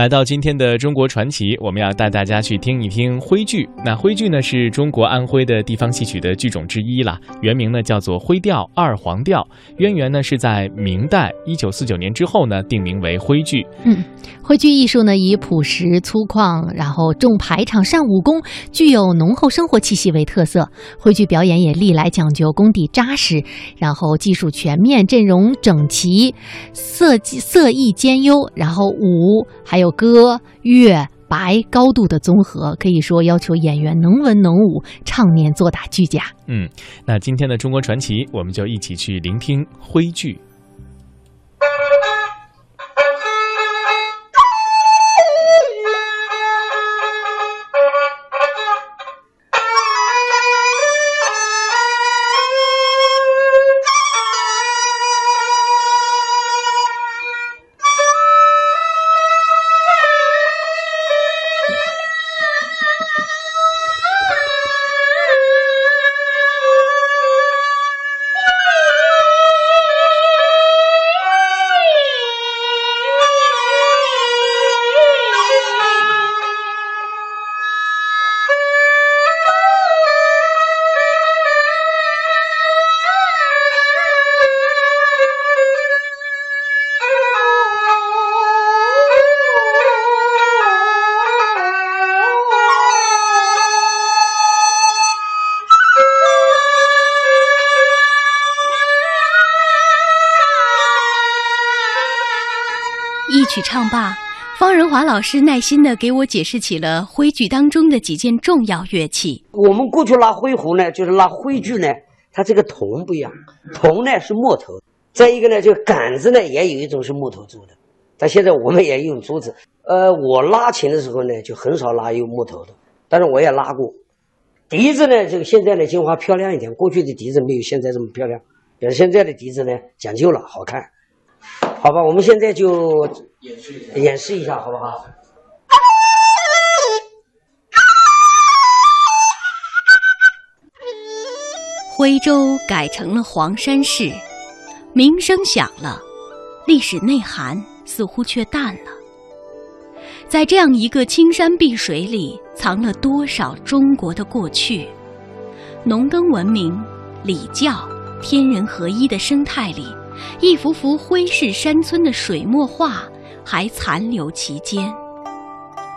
来到今天的中国传奇，我们要带大家去听一听徽剧。那徽剧呢，是中国安徽的地方戏曲的剧种之一啦，原名呢叫做徽调、二黄调，渊源呢是在明代一九四九年之后呢，定名为徽剧。嗯，徽剧艺术呢以朴实粗犷，然后重排场、善武功，具有浓厚生活气息为特色。徽剧表演也历来讲究功底扎实，然后技术全面，阵容整齐，色色艺兼优，然后舞还有歌乐白高度的综合，可以说要求演员能文能武，唱念做打俱佳。嗯，那今天的中国传奇，我们就一起去聆听徽剧。曲唱罢，方仁华老师耐心的给我解释起了徽剧当中的几件重要乐器。我们过去拉徽胡呢，就是拉徽剧呢，它这个铜不一样，铜呢是木头，再一个呢，就杆子呢也有一种是木头做的，但现在我们也用竹子。呃，我拉琴的时候呢，就很少拉用木头的，但是我也拉过。笛子呢，这个现在的金花漂亮一点，过去的笛子没有现在这么漂亮，是现在的笛子呢讲究了，好看。好吧，我们现在就演示一下，演示一下，好不好？徽州改成了黄山市，名声响了，历史内涵似乎却淡了。在这样一个青山碧水里，藏了多少中国的过去？农耕文明、礼教、天人合一的生态里。一幅幅徽式山村的水墨画还残留其间，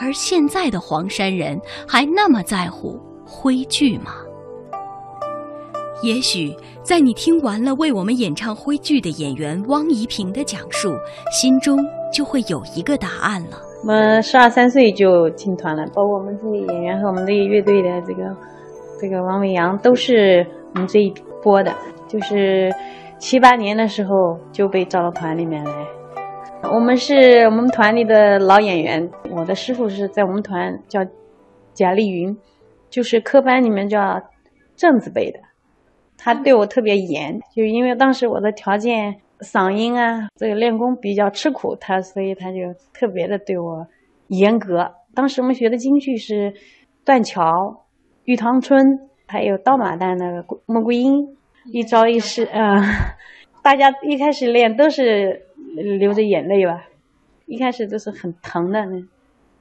而现在的黄山人还那么在乎徽剧吗？也许在你听完了为我们演唱徽剧的演员汪怡萍的讲述，心中就会有一个答案了。我们十二三岁就进团了，包括我们这些演员和我们这个乐队的这个这个王伟阳都是我们这一波的，就是。七八年的时候就被招到团里面来，我们是我们团里的老演员。我的师傅是在我们团叫贾丽云，就是科班里面叫正字辈的。他对我特别严，就因为当时我的条件、嗓音啊，这个练功比较吃苦，他所以他就特别的对我严格。当时我们学的京剧是断桥、玉堂春，还有刀马旦那个穆桂英。一招一式啊，大家一开始练都是流着眼泪吧，一开始都是很疼的，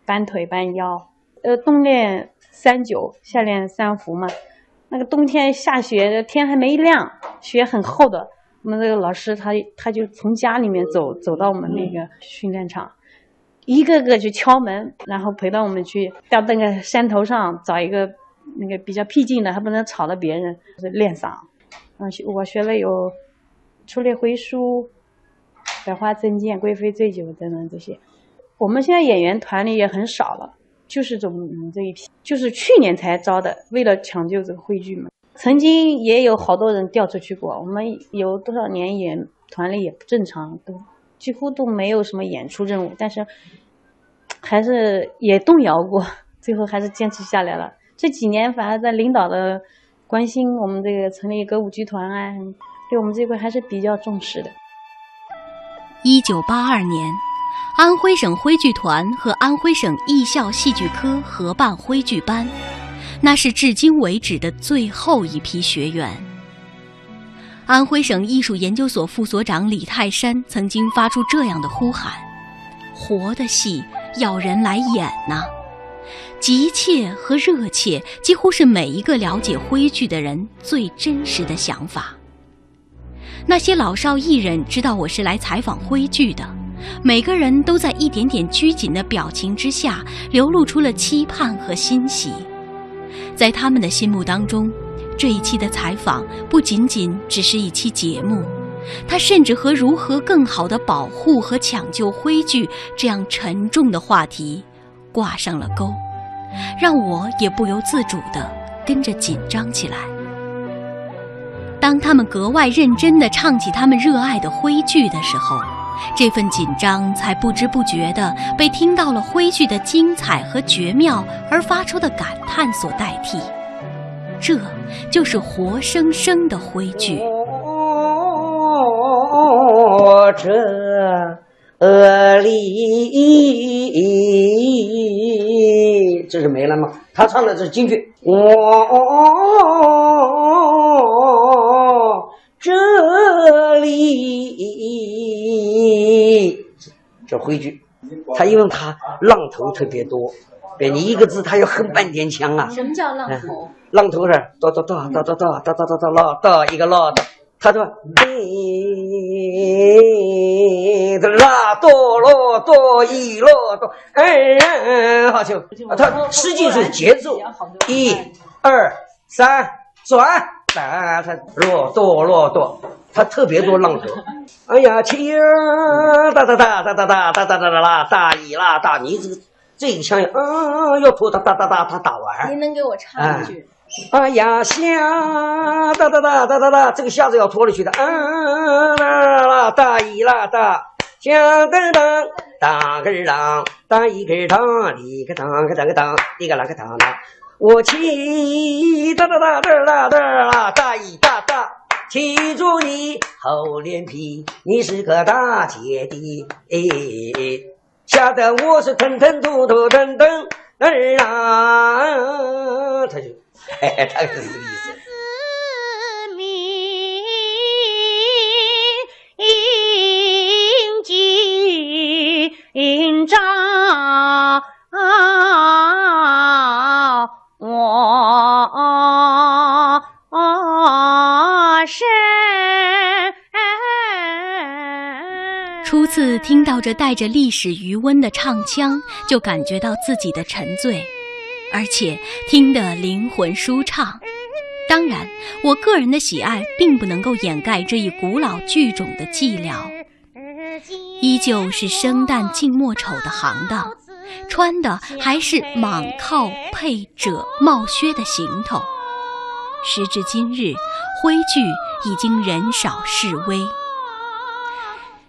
搬腿搬腰。呃，冬练三九，夏练三伏嘛。那个冬天下雪，天还没亮，雪很厚的。我们这个老师他他就从家里面走走到我们那个训练场，一个个去敲门，然后陪到我们去到那个山头上找一个那个比较僻静的，还不能吵到别人，是练嗓。嗯，我学了有《出猎回书》《百花争艳》《贵妃醉酒》等等这些。我们现在演员团里也很少了，就是总这一批，就是去年才招的，为了抢救这个汇剧嘛。曾经也有好多人调出去过，我们有多少年演团里也不正常，都几乎都没有什么演出任务，但是还是也动摇过，最后还是坚持下来了。这几年反而在领导的。关心我们这个成立歌舞剧团啊，对我们这块还是比较重视的。一九八二年，安徽省徽剧团和安徽省艺校戏剧科合办徽剧班，那是至今为止的最后一批学员。安徽省艺术研究所副所长李泰山曾经发出这样的呼喊：“活的戏要人来演呐。急切和热切，几乎是每一个了解徽剧的人最真实的想法。那些老少艺人知道我是来采访徽剧的，每个人都在一点点拘谨的表情之下，流露出了期盼和欣喜。在他们的心目当中，这一期的采访不仅仅只是一期节目，它甚至和如何更好的保护和抢救徽剧这样沉重的话题挂上了钩。让我也不由自主地跟着紧张起来。当他们格外认真地唱起他们热爱的徽剧的时候，这份紧张才不知不觉地被听到了徽剧的精彩和绝妙而发出的感叹所代替。这就是活生生的徽剧。这里。这是没了吗？他唱的是京剧。哦，这里这徽剧，他因为他浪头特别多，对你一个字他要哼半天腔啊。什么叫浪头？浪头是哒哒哒哒哒哒哒哒哒啦哒一个啦的。他说：“哎，拉哆啰哆一啰哆，哎，好听。他实际是节奏，一、二、三，转，哒，他啰哆啰哆，他特别多浪头。哎呀，切，哒哒哒哒哒哒哒哒哒哒啦，大一啦大，你这个这个腔嗯，要拖哒哒哒哒，他打完。您能给我唱一句？”哎呀，下哒哒哒哒哒哒，这个下子要拖了去的。嗯啦啦，大一啦大，响噔噔，当个当，当一个当，一个当个当个当，一个啷个当当。我气哒哒哒哒哒哒啦，大姨大大，骑住你厚脸皮，你是个大姐弟。吓得我是腾腾突突噔噔儿啊，他就。哎，他就是这个意思。初次听到这带着历史余温的唱腔，就感觉到自己的沉醉。而且听得灵魂舒畅，当然，我个人的喜爱并不能够掩盖这一古老剧种的寂寥。依旧是生旦净末丑的行当，穿的还是蟒靠配褶帽靴的行头。时至今日，徽剧已经人少势微。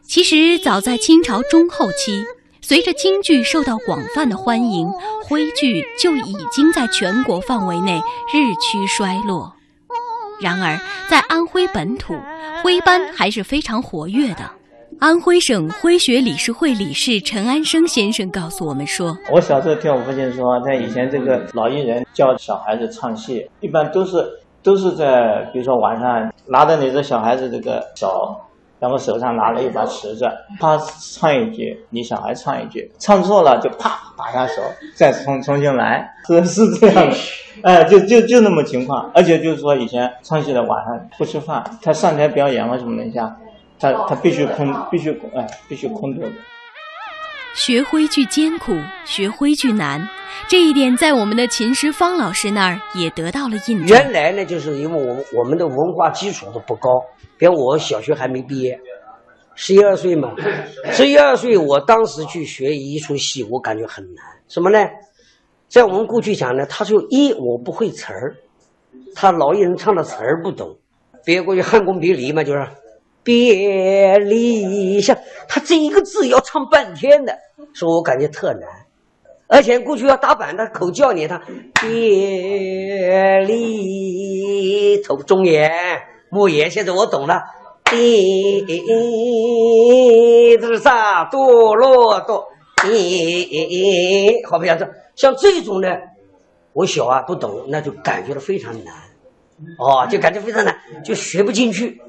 其实，早在清朝中后期。随着京剧受到广泛的欢迎，徽剧就已经在全国范围内日趋衰落。然而，在安徽本土，徽班还是非常活跃的。安徽省徽学理事会理事陈安生先生告诉我们说：“我小时候听我父亲说，他以前这个老艺人教小孩子唱戏，一般都是都是在比如说晚上拿着你的小孩子这个手。”然后手上拿了一把尺子，他唱一句，你小孩唱一句，唱错了就啪打下手，再重重新来，是是这样的，哎，就就就那么情况。而且就是说，以前唱戏的晚上不吃饭，他上台表演或什么一下，他他必须空，必须哎，必须空肚子。学徽剧艰苦，学徽剧难，这一点在我们的秦时方老师那儿也得到了印证。原来呢，就是因为我们我们的文化基础都不高，比如我小学还没毕业，十一二岁嘛，十一二岁，我当时去学一出戏，我感觉很难。什么呢？在我们过去讲呢，他说一我不会词儿，他老艺人唱的词儿不懂，别过去汉宫别离嘛，就是。别离香，他这一个字要唱半天的，说我感觉特难，而且过去要打板，他口叫你，他别离头中言木言，现在我懂了，滴这是啥哆啰哆，好不像这像这种呢，我小啊不懂，那就感觉到非常难，哦，就感觉非常难，就学不进去。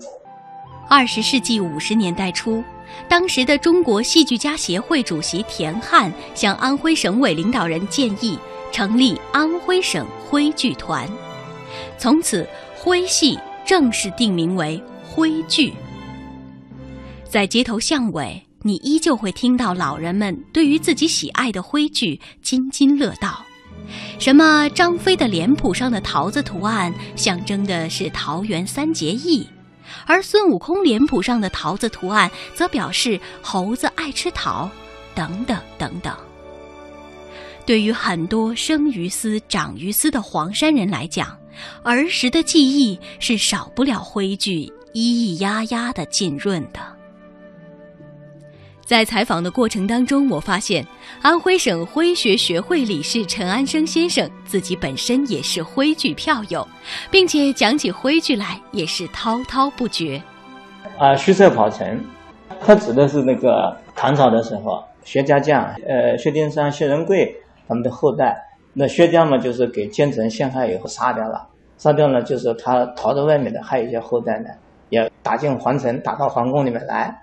二十世纪五十年代初，当时的中国戏剧家协会主席田汉向安徽省委领导人建议成立安徽省徽剧团，从此徽戏正式定名为徽剧。在街头巷尾，你依旧会听到老人们对于自己喜爱的徽剧津津乐道。什么张飞的脸谱上的桃子图案，象征的是桃园三结义。而孙悟空脸谱上的桃子图案，则表示猴子爱吃桃，等等等等。对于很多生于斯、长于斯的黄山人来讲，儿时的记忆是少不了徽剧咿咿呀呀的浸润的。在采访的过程当中，我发现安徽省徽学学会理事陈安生先生自己本身也是徽剧票友，并且讲起徽剧来也是滔滔不绝。啊，徐策跑城，他指的是那个唐朝的时候，薛家将，呃，薛丁山、薛仁贵他们的后代。那薛家嘛，就是给奸臣陷害以后杀掉了，杀掉了，就是他逃到外面的还有一些后代呢，也打进皇城，打到皇宫里面来。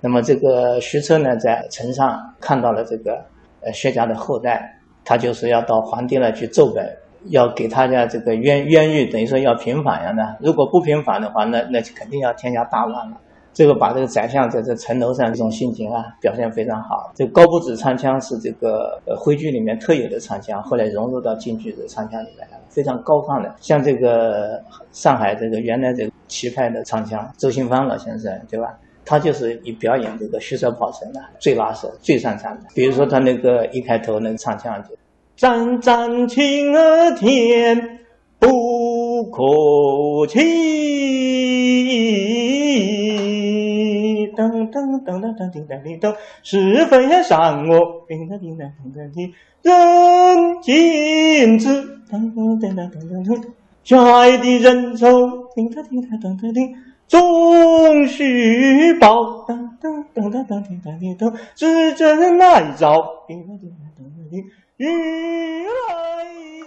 那么这个徐策呢，在城上看到了这个呃薛家的后代，他就是要到皇帝那去奏本，要给他家这个冤冤狱，等于说要平反呀。那如果不平反的话，那那就肯定要天下大乱了。这个把这个宰相在这城楼上这种心情啊，表现非常好。这高不止唱腔是这个呃徽剧里面特有的唱腔，后来融入到京剧的唱腔里面来了，非常高亢的。像这个上海这个原来这个旗派的唱腔，周新芳老先生，对吧？他就是以表演这个虚设跑城的最拿手、最擅长的。比如说他那个一开头那个唱腔就“战战青儿天，不可欺”，噔噔噔噔噔叮当叮咚，是非善恶叮当叮当叮当叮，人尽知，噔噔噔噔噔噔，相爱的人走，叮当叮当噔噔叮。终须报，噔噔噔噔噔噔噔噔噔，只争来朝，雨来。